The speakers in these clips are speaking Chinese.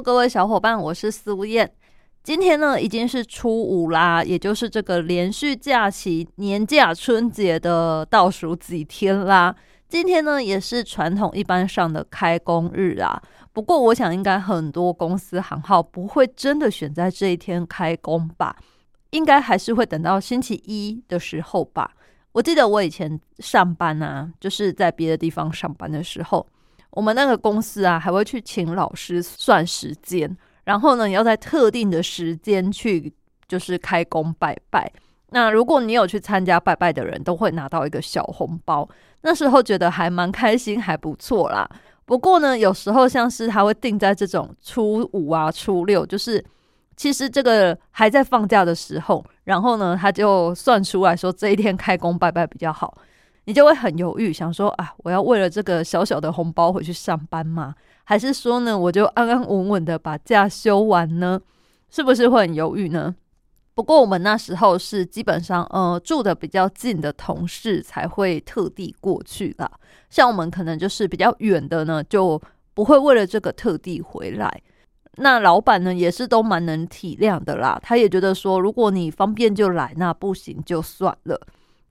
各位小伙伴，我是苏燕。今天呢，已经是初五啦，也就是这个连续假期年假春节的倒数几天啦。今天呢，也是传统一般上的开工日啊。不过，我想应该很多公司行号不会真的选在这一天开工吧？应该还是会等到星期一的时候吧。我记得我以前上班啊，就是在别的地方上班的时候。我们那个公司啊，还会去请老师算时间，然后呢，你要在特定的时间去，就是开工拜拜。那如果你有去参加拜拜的人，都会拿到一个小红包。那时候觉得还蛮开心，还不错啦。不过呢，有时候像是他会定在这种初五啊、初六，就是其实这个还在放假的时候，然后呢，他就算出来说这一天开工拜拜比较好。你就会很犹豫，想说啊，我要为了这个小小的红包回去上班吗？还是说呢，我就安安稳稳的把假休完呢？是不是会很犹豫呢？不过我们那时候是基本上，呃，住的比较近的同事才会特地过去啦。像我们可能就是比较远的呢，就不会为了这个特地回来。那老板呢，也是都蛮能体谅的啦。他也觉得说，如果你方便就来，那不行就算了。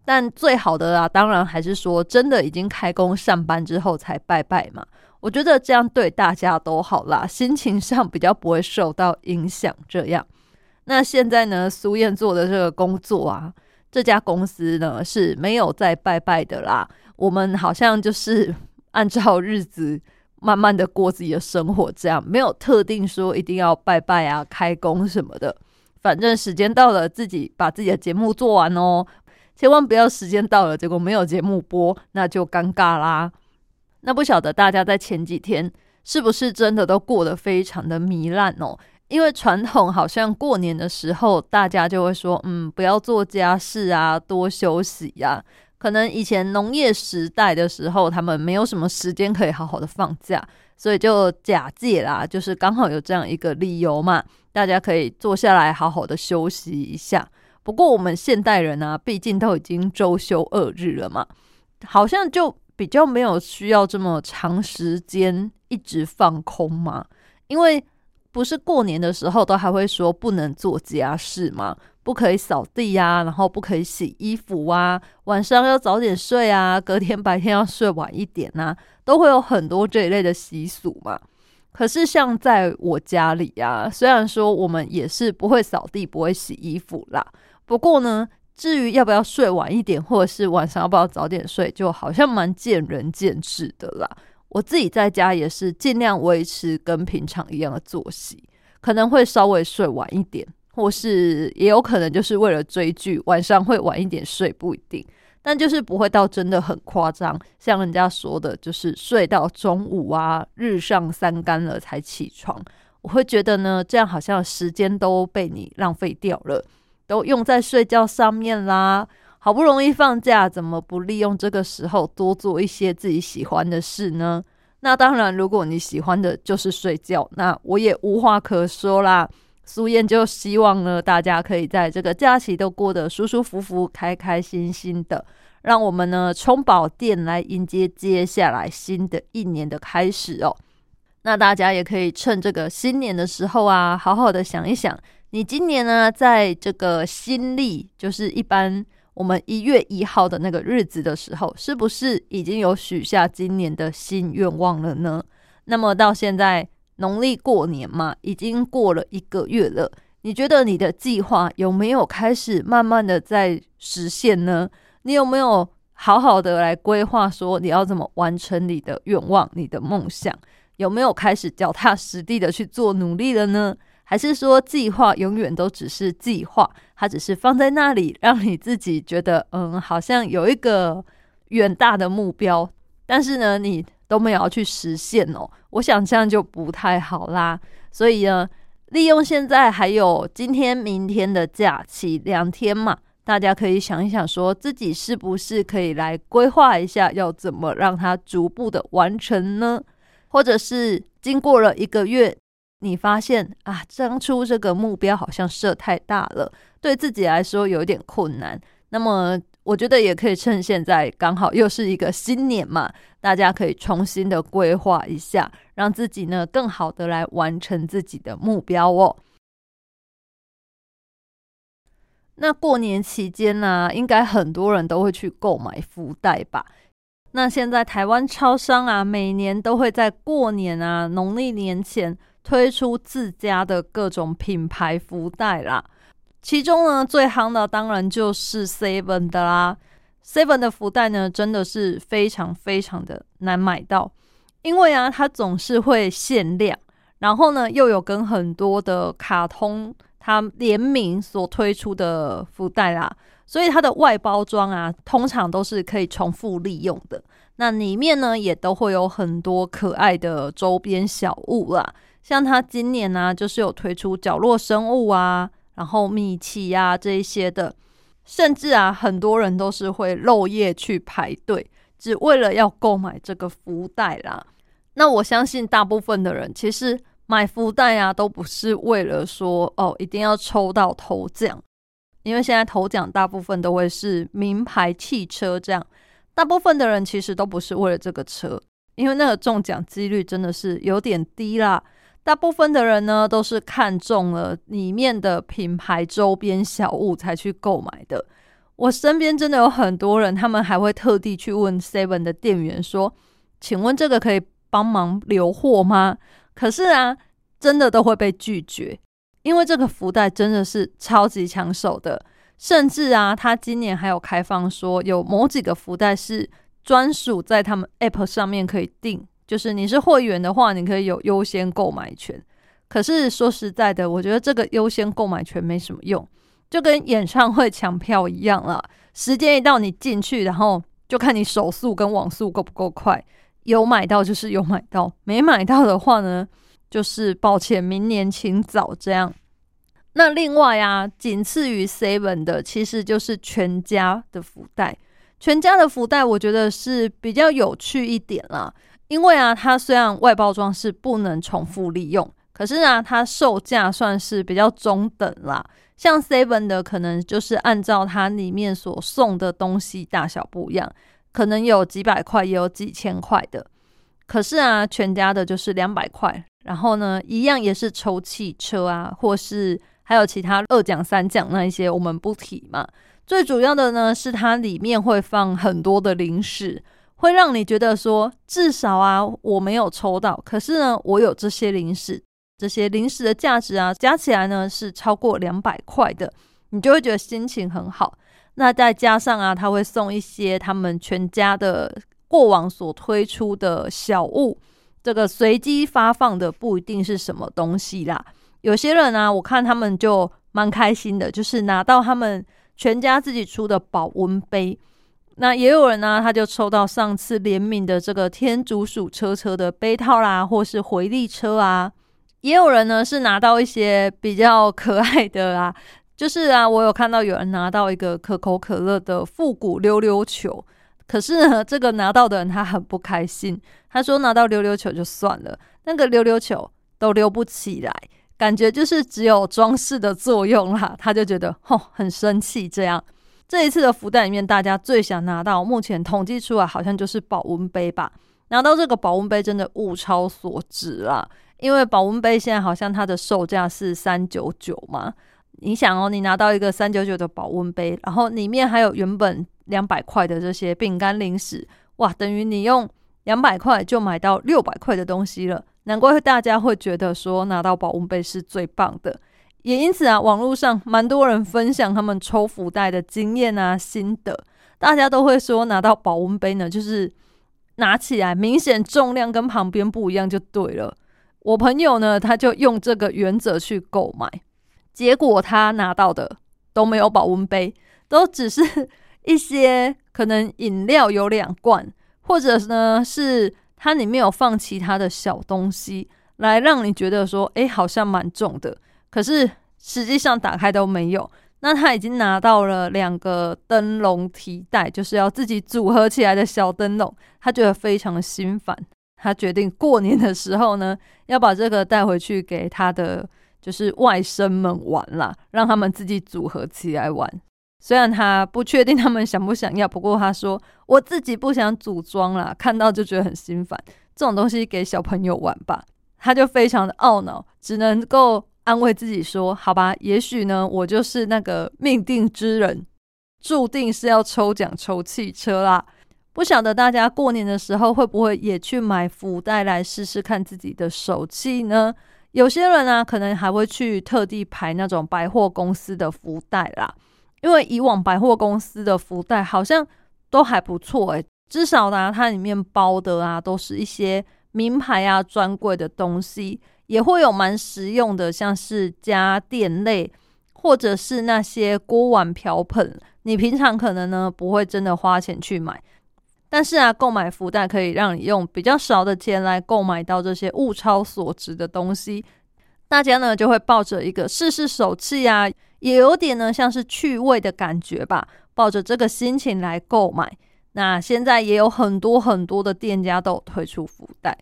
但最好的啊，当然还是说真的已经开工上班之后才拜拜嘛。我觉得这样对大家都好啦，心情上比较不会受到影响。这样，那现在呢，苏燕做的这个工作啊，这家公司呢是没有在拜拜的啦。我们好像就是 按照日子慢慢的过自己的生活，这样没有特定说一定要拜拜啊、开工什么的。反正时间到了，自己把自己的节目做完哦。千万不要时间到了，结果没有节目播，那就尴尬啦。那不晓得大家在前几天是不是真的都过得非常的糜烂哦？因为传统好像过年的时候，大家就会说，嗯，不要做家事啊，多休息呀。可能以前农业时代的时候，他们没有什么时间可以好好的放假，所以就假借啦，就是刚好有这样一个理由嘛，大家可以坐下来好好的休息一下。不过我们现代人啊，毕竟都已经周休二日了嘛，好像就比较没有需要这么长时间一直放空嘛。因为不是过年的时候都还会说不能做家事嘛，不可以扫地呀，然后不可以洗衣服啊，晚上要早点睡啊，隔天白天要睡晚一点呐，都会有很多这一类的习俗嘛。可是像在我家里啊，虽然说我们也是不会扫地、不会洗衣服啦。不过呢，至于要不要睡晚一点，或者是晚上要不要早点睡，就好像蛮见仁见智的啦。我自己在家也是尽量维持跟平常一样的作息，可能会稍微睡晚一点，或是也有可能就是为了追剧，晚上会晚一点睡，不一定。但就是不会到真的很夸张，像人家说的，就是睡到中午啊，日上三竿了才起床。我会觉得呢，这样好像时间都被你浪费掉了。都用在睡觉上面啦！好不容易放假，怎么不利用这个时候多做一些自己喜欢的事呢？那当然，如果你喜欢的就是睡觉，那我也无话可说啦。苏燕就希望呢，大家可以在这个假期都过得舒舒服服、开开心心的，让我们呢充饱电来迎接接下来新的一年的开始哦。那大家也可以趁这个新年的时候啊，好好的想一想。你今年呢，在这个新历，就是一般我们一月一号的那个日子的时候，是不是已经有许下今年的新愿望了呢？那么到现在农历过年嘛，已经过了一个月了，你觉得你的计划有没有开始慢慢的在实现呢？你有没有好好的来规划，说你要怎么完成你的愿望、你的梦想？有没有开始脚踏实地的去做努力了呢？还是说计划永远都只是计划，它只是放在那里，让你自己觉得嗯，好像有一个远大的目标，但是呢，你都没有要去实现哦。我想这样就不太好啦。所以呢，利用现在还有今天、明天的假期两天嘛，大家可以想一想，说自己是不是可以来规划一下，要怎么让它逐步的完成呢？或者是经过了一个月，你发现啊，当初这个目标好像设太大了，对自己来说有点困难。那么，我觉得也可以趁现在刚好又是一个新年嘛，大家可以重新的规划一下，让自己呢更好的来完成自己的目标哦。那过年期间呢，应该很多人都会去购买福袋吧？那现在台湾超商啊，每年都会在过年啊、农历年前推出自家的各种品牌福袋啦。其中呢，最夯的当然就是 Seven 的啦。Seven 的福袋呢，真的是非常非常的难买到，因为啊，它总是会限量，然后呢，又有跟很多的卡通它联名所推出的福袋啦，所以它的外包装啊，通常都是可以重复利用的。那里面呢，也都会有很多可爱的周边小物啦，像他今年呢，就是有推出角落生物啊。然后米奇呀这一些的，甚至啊很多人都是会漏夜去排队，只为了要购买这个福袋啦。那我相信大部分的人其实买福袋啊，都不是为了说哦一定要抽到头奖，因为现在头奖大部分都会是名牌汽车这样，大部分的人其实都不是为了这个车，因为那个中奖几率真的是有点低啦。大部分的人呢，都是看中了里面的品牌周边小物才去购买的。我身边真的有很多人，他们还会特地去问 Seven 的店员说：“请问这个可以帮忙留货吗？”可是啊，真的都会被拒绝，因为这个福袋真的是超级抢手的。甚至啊，他今年还有开放说，有某几个福袋是专属在他们 App 上面可以订。就是你是会员的话，你可以有优先购买权。可是说实在的，我觉得这个优先购买权没什么用，就跟演唱会抢票一样了。时间一到，你进去，然后就看你手速跟网速够不够快。有买到就是有买到，没买到的话呢，就是抱歉，明年请早这样。那另外啊，仅次于 Seven 的，其实就是全家的福袋。全家的福袋，我觉得是比较有趣一点啦。因为啊，它虽然外包装是不能重复利用，可是啊，它售价算是比较中等啦。像 Seven 的可能就是按照它里面所送的东西大小不一样，可能有几百块，也有几千块的。可是啊，全家的就是两百块，然后呢，一样也是抽汽车啊，或是还有其他二奖三奖那一些，我们不提嘛。最主要的呢，是它里面会放很多的零食。会让你觉得说，至少啊，我没有抽到，可是呢，我有这些零食，这些零食的价值啊，加起来呢是超过两百块的，你就会觉得心情很好。那再加上啊，他会送一些他们全家的过往所推出的小物，这个随机发放的不一定是什么东西啦。有些人啊，我看他们就蛮开心的，就是拿到他们全家自己出的保温杯。那也有人呢，他就抽到上次联名的这个天竺鼠车车的杯套啦，或是回力车啊。也有人呢是拿到一些比较可爱的啊，就是啊，我有看到有人拿到一个可口可乐的复古溜溜球。可是呢，这个拿到的人他很不开心，他说拿到溜溜球就算了，那个溜溜球都溜不起来，感觉就是只有装饰的作用啦。他就觉得吼很生气这样。这一次的福袋里面，大家最想拿到，目前统计出来好像就是保温杯吧。拿到这个保温杯真的物超所值啦，因为保温杯现在好像它的售价是三九九嘛。你想哦，你拿到一个三九九的保温杯，然后里面还有原本两百块的这些饼干零食，哇，等于你用两百块就买到六百块的东西了。难怪大家会觉得说拿到保温杯是最棒的。也因此啊，网络上蛮多人分享他们抽福袋的经验啊、心得。大家都会说，拿到保温杯呢，就是拿起来明显重量跟旁边不一样就对了。我朋友呢，他就用这个原则去购买，结果他拿到的都没有保温杯，都只是一些可能饮料有两罐，或者呢是它里面有放其他的小东西。来让你觉得说，哎，好像蛮重的，可是实际上打开都没有。那他已经拿到了两个灯笼提袋，就是要自己组合起来的小灯笼，他觉得非常的心烦。他决定过年的时候呢，要把这个带回去给他的就是外甥们玩啦，让他们自己组合起来玩。虽然他不确定他们想不想要，不过他说我自己不想组装啦，看到就觉得很心烦。这种东西给小朋友玩吧，他就非常的懊恼，只能够。安慰自己说：“好吧，也许呢，我就是那个命定之人，注定是要抽奖抽汽车啦。不晓得大家过年的时候会不会也去买福袋来试试看自己的手气呢？有些人呢，可能还会去特地排那种百货公司的福袋啦，因为以往百货公司的福袋好像都还不错诶，至少呢，它里面包的啊，都是一些名牌啊、专柜的东西。”也会有蛮实用的，像是家电类，或者是那些锅碗瓢盆。你平常可能呢不会真的花钱去买，但是啊，购买福袋可以让你用比较少的钱来购买到这些物超所值的东西。大家呢就会抱着一个试试手气啊，也有点呢像是趣味的感觉吧，抱着这个心情来购买。那现在也有很多很多的店家都有推出福袋。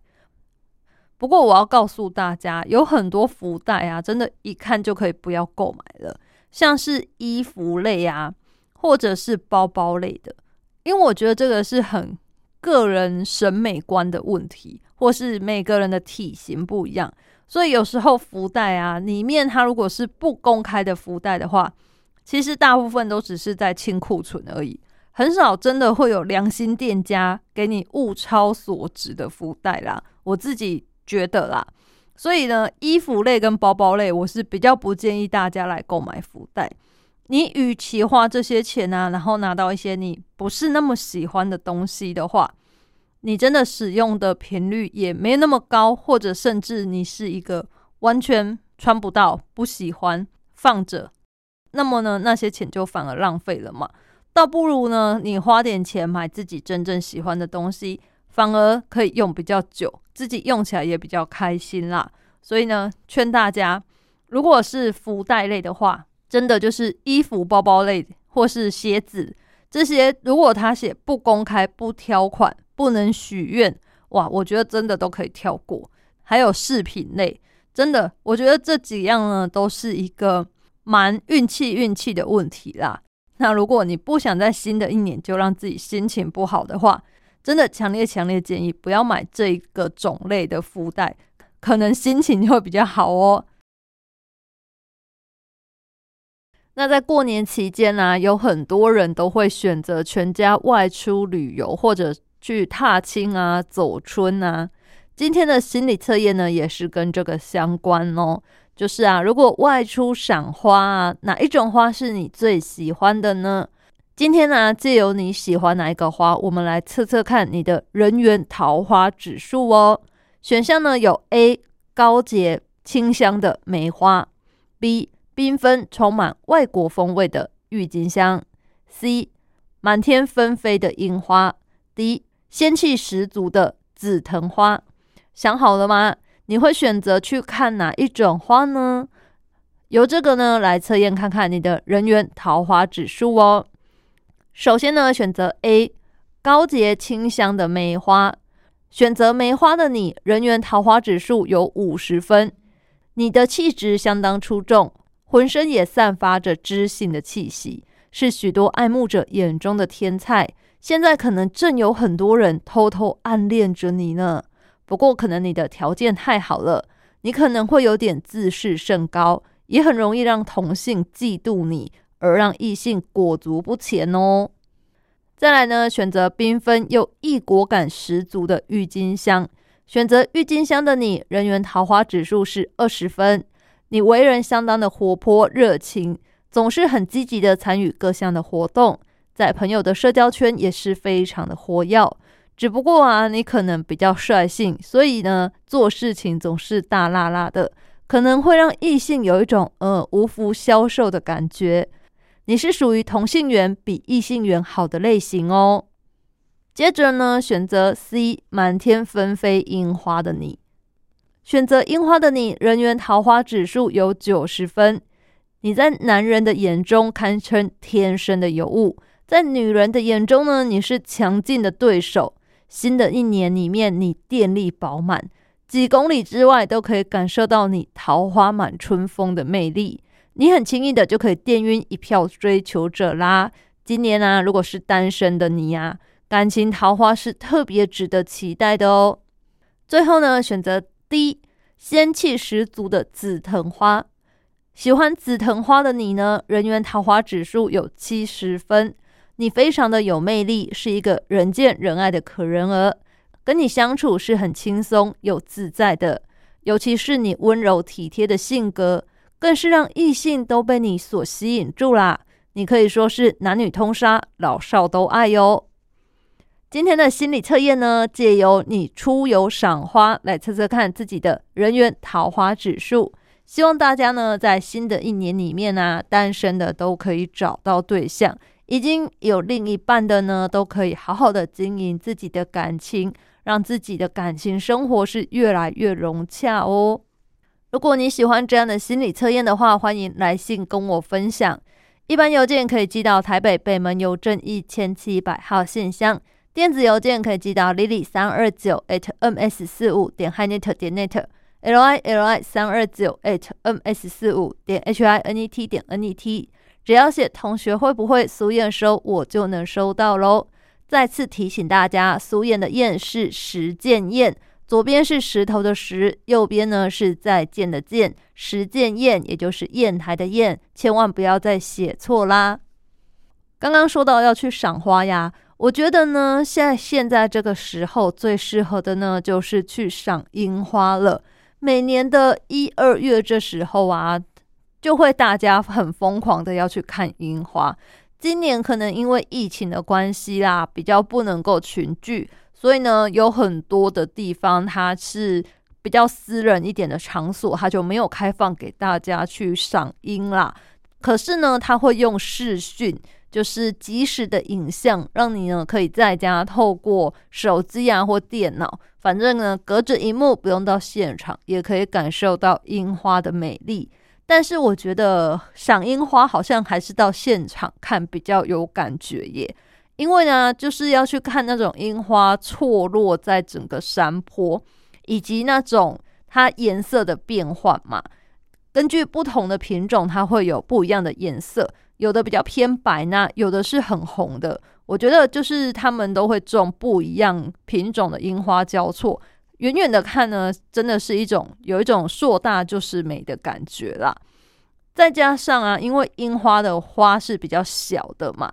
不过我要告诉大家，有很多福袋啊，真的，一看就可以不要购买了。像是衣服类啊，或者是包包类的，因为我觉得这个是很个人审美观的问题，或是每个人的体型不一样，所以有时候福袋啊，里面它如果是不公开的福袋的话，其实大部分都只是在清库存而已，很少真的会有良心店家给你物超所值的福袋啦。我自己。觉得啦，所以呢，衣服类跟包包类，我是比较不建议大家来购买福袋。你与其花这些钱啊，然后拿到一些你不是那么喜欢的东西的话，你真的使用的频率也没那么高，或者甚至你是一个完全穿不到、不喜欢放着，那么呢，那些钱就反而浪费了嘛。倒不如呢，你花点钱买自己真正喜欢的东西。反而可以用比较久，自己用起来也比较开心啦。所以呢，劝大家，如果是福袋类的话，真的就是衣服、包包类或是鞋子这些，如果他写不公开、不挑款、不能许愿，哇，我觉得真的都可以跳过。还有饰品类，真的，我觉得这几样呢，都是一个蛮运气、运气的问题啦。那如果你不想在新的一年就让自己心情不好的话，真的强烈强烈建议不要买这一个种类的福袋，可能心情会比较好哦。那在过年期间呢，有很多人都会选择全家外出旅游，或者去踏青啊、走春啊。今天的心理测验呢，也是跟这个相关哦。就是啊，如果外出赏花啊，哪一种花是你最喜欢的呢？今天呢，借由你喜欢哪一个花，我们来测测看你的人缘桃花指数哦。选项呢有 A 高洁清香的梅花，B 缤纷充满外国风味的郁金香，C 满天纷飞的樱花，D 仙气十足的紫藤花。想好了吗？你会选择去看哪一种花呢？由这个呢来测验看看你的人缘桃花指数哦。首先呢，选择 A 高洁清香的梅花。选择梅花的你，人缘桃花指数有五十分。你的气质相当出众，浑身也散发着知性的气息，是许多爱慕者眼中的天才。现在可能正有很多人偷偷暗恋着你呢。不过，可能你的条件太好了，你可能会有点自视甚高，也很容易让同性嫉妒你。而让异性裹足不前哦。再来呢，选择缤纷又异国感十足的郁金香。选择郁金香的你，人缘桃花指数是二十分。你为人相当的活泼热情，总是很积极的参与各项的活动，在朋友的社交圈也是非常的活跃。只不过啊，你可能比较率性，所以呢，做事情总是大辣辣的，可能会让异性有一种呃无福消受的感觉。你是属于同性缘比异性缘好的类型哦。接着呢，选择 C 满天纷飞樱花的你，选择樱花的你，人缘桃花指数有九十分。你在男人的眼中堪称天生的尤物，在女人的眼中呢，你是强劲的对手。新的一年里面，你电力饱满，几公里之外都可以感受到你桃花满春风的魅力。你很轻易的就可以电晕一票追求者啦。今年啊，如果是单身的你呀，感情桃花是特别值得期待的哦。最后呢，选择。D，仙气十足的紫藤花，喜欢紫藤花的你呢，人缘桃花指数有七十分，你非常的有魅力，是一个人见人爱的可人儿，跟你相处是很轻松又自在的，尤其是你温柔体贴的性格，更是让异性都被你所吸引住啦。你可以说是男女通杀，老少都爱哟。今天的心理测验呢，借由你出游赏花来测测看自己的人缘桃花指数。希望大家呢，在新的一年里面呢，单身的都可以找到对象，已经有另一半的呢，都可以好好的经营自己的感情，让自己的感情生活是越来越融洽哦。如果你喜欢这样的心理测验的话，欢迎来信跟我分享。一般邮件可以寄到台北北门邮政一千七百号信箱。电子邮件可以寄到 lily 三二九 at ms 四五点 hinet 点 net，l i l i 三二九 at ms 四五点 h i n e t 点 n e t，只要写同学会不会苏验收，我就能收到喽。再次提醒大家，苏验的验是实践验，左边是石头的石，右边呢是在建的建，实践验也就是砚台的砚，千万不要再写错啦。刚刚说到要去赏花呀。我觉得呢，现在现在这个时候最适合的呢，就是去赏樱花了。每年的一二月这时候啊，就会大家很疯狂的要去看樱花。今年可能因为疫情的关系啦，比较不能够群聚，所以呢，有很多的地方它是比较私人一点的场所，它就没有开放给大家去赏樱啦。可是呢，它会用视讯。就是即时的影像，让你呢可以在家透过手机啊或电脑，反正呢隔着荧幕，不用到现场，也可以感受到樱花的美丽。但是我觉得赏樱花好像还是到现场看比较有感觉耶，因为呢就是要去看那种樱花错落在整个山坡，以及那种它颜色的变换嘛。根据不同的品种，它会有不一样的颜色。有的比较偏白，那有的是很红的。我觉得就是他们都会种不一样品种的樱花交错，远远的看呢，真的是一种有一种硕大就是美的感觉啦。再加上啊，因为樱花的花是比较小的嘛，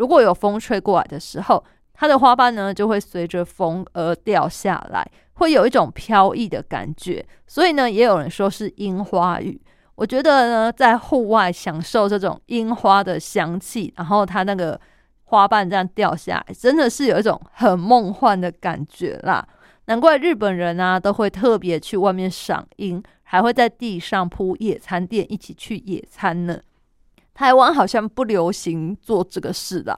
如果有风吹过来的时候，它的花瓣呢就会随着风而掉下来，会有一种飘逸的感觉。所以呢，也有人说是樱花雨。我觉得呢，在户外享受这种樱花的香气，然后它那个花瓣这样掉下来，真的是有一种很梦幻的感觉啦。难怪日本人啊都会特别去外面赏樱，还会在地上铺野餐垫一起去野餐呢。台湾好像不流行做这个事啦，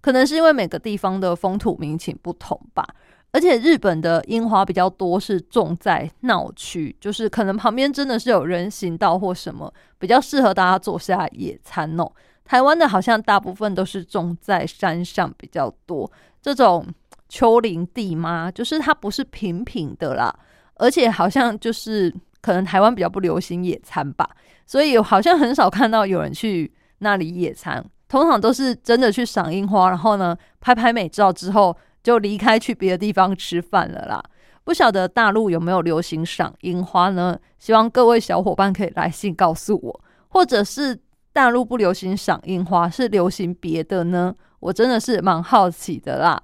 可能是因为每个地方的风土民情不同吧。而且日本的樱花比较多，是种在闹区，就是可能旁边真的是有人行道或什么，比较适合大家坐下野餐哦。台湾的好像大部分都是种在山上比较多，这种丘陵地嘛，就是它不是平平的啦。而且好像就是可能台湾比较不流行野餐吧，所以好像很少看到有人去那里野餐，通常都是真的去赏樱花，然后呢拍拍美照之后。就离开去别的地方吃饭了啦。不晓得大陆有没有流行赏樱花呢？希望各位小伙伴可以来信告诉我，或者是大陆不流行赏樱花，是流行别的呢？我真的是蛮好奇的啦。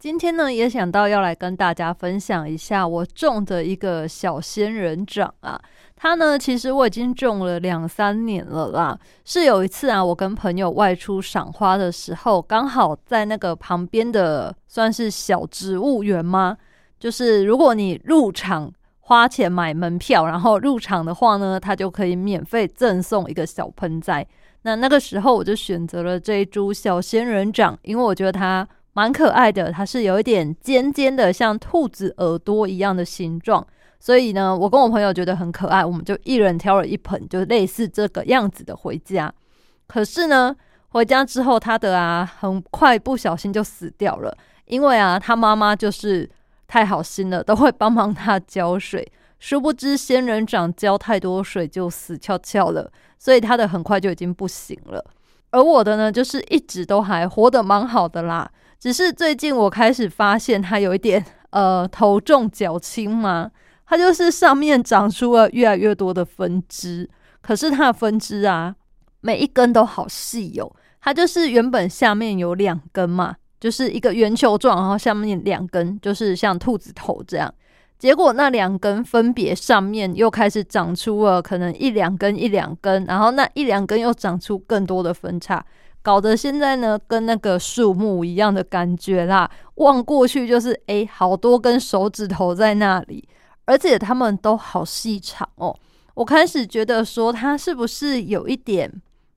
今天呢，也想到要来跟大家分享一下我种的一个小仙人掌啊。它呢，其实我已经种了两三年了啦。是有一次啊，我跟朋友外出赏花的时候，刚好在那个旁边的算是小植物园吗？就是如果你入场花钱买门票，然后入场的话呢，它就可以免费赠送一个小盆栽。那那个时候我就选择了这一株小仙人掌，因为我觉得它。蛮可爱的，它是有一点尖尖的，像兔子耳朵一样的形状。所以呢，我跟我朋友觉得很可爱，我们就一人挑了一盆，就类似这个样子的回家。可是呢，回家之后，他的啊很快不小心就死掉了，因为啊他妈妈就是太好心了，都会帮忙他浇水。殊不知仙人掌浇太多水就死翘翘了，所以他的很快就已经不行了。而我的呢，就是一直都还活得蛮好的啦，只是最近我开始发现它有一点 呃头重脚轻嘛。它就是上面长出了越来越多的分支，可是它的分支啊，每一根都好细哦。它就是原本下面有两根嘛，就是一个圆球状，然后下面两根就是像兔子头这样。结果那两根分别上面又开始长出了可能一两根一两根，然后那一两根又长出更多的分叉，搞得现在呢跟那个树木一样的感觉啦。望过去就是诶，好多根手指头在那里。而且它们都好细长哦，我开始觉得说它是不是有一点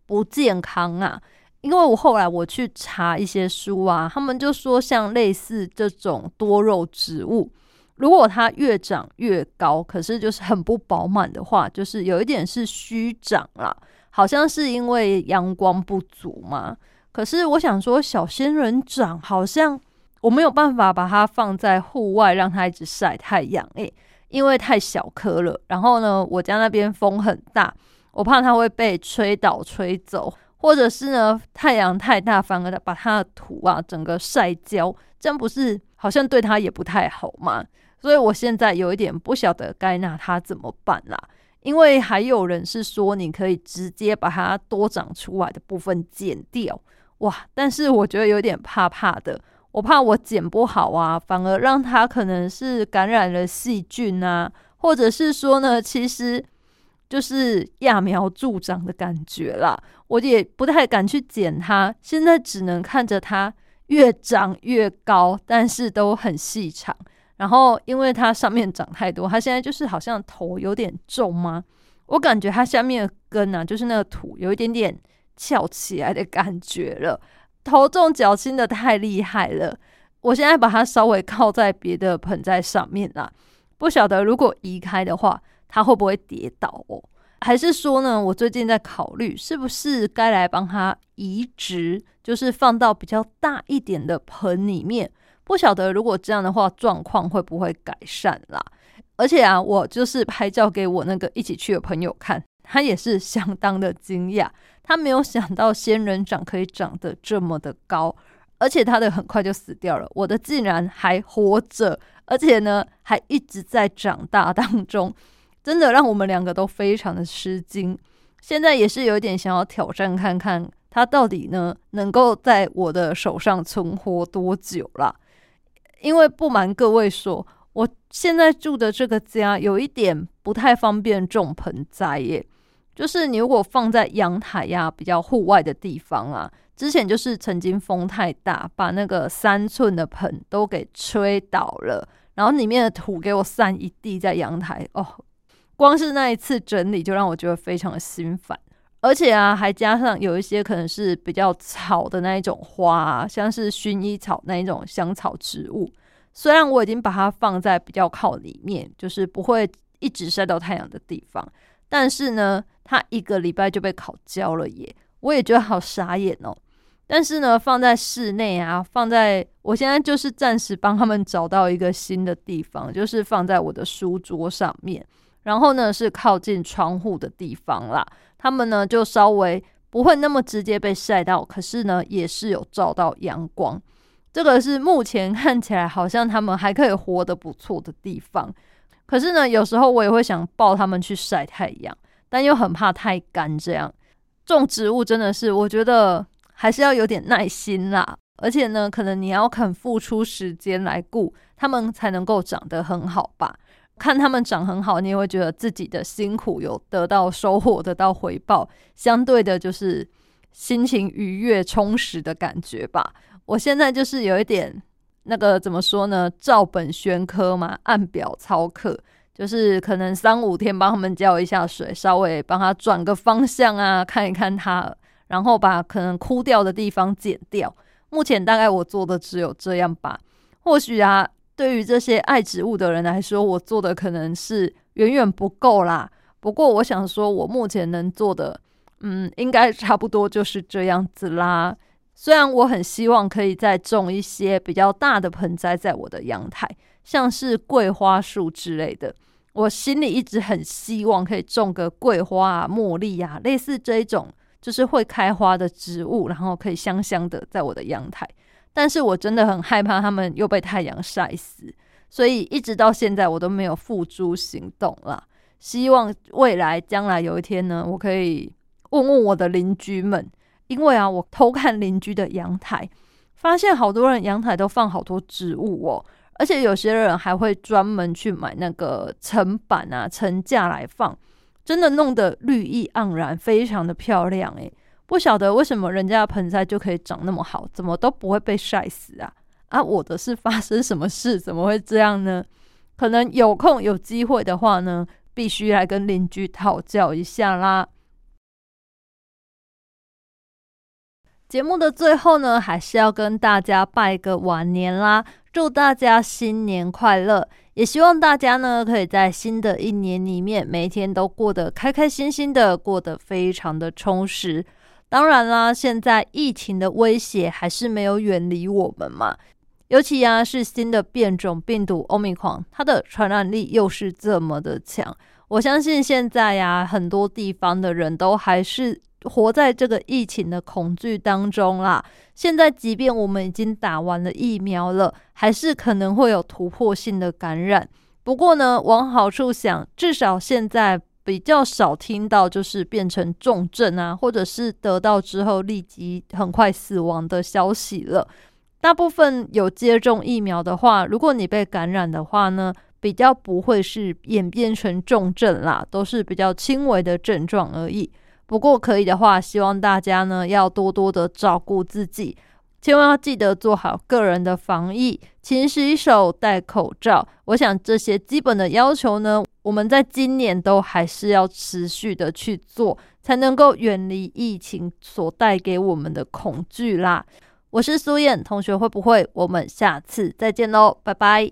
不健康啊？因为我后来我去查一些书啊，他们就说像类似这种多肉植物，如果它越长越高，可是就是很不饱满的话，就是有一点是虚长啦，好像是因为阳光不足嘛。可是我想说，小仙人掌好像我没有办法把它放在户外，让它一直晒太阳，诶。因为太小颗了，然后呢，我家那边风很大，我怕它会被吹倒、吹走，或者是呢，太阳太大，反而把它的土啊整个晒焦，这样不是好像对它也不太好吗？所以我现在有一点不晓得该拿它怎么办啦。因为还有人是说，你可以直接把它多长出来的部分剪掉，哇！但是我觉得有点怕怕的。我怕我剪不好啊，反而让它可能是感染了细菌啊，或者是说呢，其实就是揠苗助长的感觉啦。我也不太敢去剪它，现在只能看着它越长越高，但是都很细长。然后因为它上面长太多，它现在就是好像头有点重吗？我感觉它下面的根啊，就是那个土有一点点翘起来的感觉了。头重脚轻的太厉害了，我现在把它稍微靠在别的盆栽上面啦，不晓得如果移开的话，它会不会跌倒哦？还是说呢，我最近在考虑是不是该来帮它移植，就是放到比较大一点的盆里面？不晓得如果这样的话，状况会不会改善啦？而且啊，我就是拍照给我那个一起去的朋友看。他也是相当的惊讶，他没有想到仙人掌可以长得这么的高，而且他的很快就死掉了，我的竟然还活着，而且呢还一直在长大当中，真的让我们两个都非常的吃惊。现在也是有点想要挑战看看，他到底呢能够在我的手上存活多久了？因为不瞒各位说。我现在住的这个家有一点不太方便种盆栽耶，就是你如果放在阳台呀比较户外的地方啊，之前就是曾经风太大，把那个三寸的盆都给吹倒了，然后里面的土给我散一地在阳台哦，光是那一次整理就让我觉得非常的心烦，而且啊还加上有一些可能是比较草的那一种花，啊像是薰衣草那一种香草植物。虽然我已经把它放在比较靠里面，就是不会一直晒到太阳的地方，但是呢，它一个礼拜就被烤焦了耶！我也觉得好傻眼哦。但是呢，放在室内啊，放在我现在就是暂时帮他们找到一个新的地方，就是放在我的书桌上面，然后呢是靠近窗户的地方啦。他们呢就稍微不会那么直接被晒到，可是呢也是有照到阳光。这个是目前看起来好像他们还可以活得不错的地方，可是呢，有时候我也会想抱他们去晒太阳，但又很怕太干。这样种植物真的是，我觉得还是要有点耐心啦，而且呢，可能你要肯付出时间来顾他们，才能够长得很好吧。看他们长很好，你也会觉得自己的辛苦有得到收获，得到回报，相对的就是心情愉悦、充实的感觉吧。我现在就是有一点那个怎么说呢？照本宣科嘛，按表操课，就是可能三五天帮他们浇一下水，稍微帮他转个方向啊，看一看他，然后把可能枯掉的地方剪掉。目前大概我做的只有这样吧。或许啊，对于这些爱植物的人来说，我做的可能是远远不够啦。不过我想说，我目前能做的，嗯，应该差不多就是这样子啦。虽然我很希望可以再种一些比较大的盆栽在我的阳台，像是桂花树之类的，我心里一直很希望可以种个桂花啊、茉莉啊，类似这一种就是会开花的植物，然后可以香香的在我的阳台。但是我真的很害怕他们又被太阳晒死，所以一直到现在我都没有付诸行动了。希望未来将来有一天呢，我可以问问我的邻居们。因为啊，我偷看邻居的阳台，发现好多人阳台都放好多植物哦，而且有些人还会专门去买那个层板啊、层架来放，真的弄得绿意盎然，非常的漂亮诶。不晓得为什么人家的盆栽就可以长那么好，怎么都不会被晒死啊？啊，我的是发生什么事？怎么会这样呢？可能有空有机会的话呢，必须来跟邻居讨教一下啦。节目的最后呢，还是要跟大家拜个晚年啦，祝大家新年快乐！也希望大家呢，可以在新的一年里面，每一天都过得开开心心的，过得非常的充实。当然啦，现在疫情的威胁还是没有远离我们嘛，尤其呀是新的变种病毒欧米狂，它的传染力又是这么的强，我相信现在呀，很多地方的人都还是。活在这个疫情的恐惧当中啦。现在，即便我们已经打完了疫苗了，还是可能会有突破性的感染。不过呢，往好处想，至少现在比较少听到就是变成重症啊，或者是得到之后立即很快死亡的消息了。大部分有接种疫苗的话，如果你被感染的话呢，比较不会是演变成重症啦，都是比较轻微的症状而已。不过可以的话，希望大家呢要多多的照顾自己，千万要记得做好个人的防疫，勤洗手、戴口罩。我想这些基本的要求呢，我们在今年都还是要持续的去做，才能够远离疫情所带给我们的恐惧啦。我是苏燕同学，会不会？我们下次再见喽，拜拜。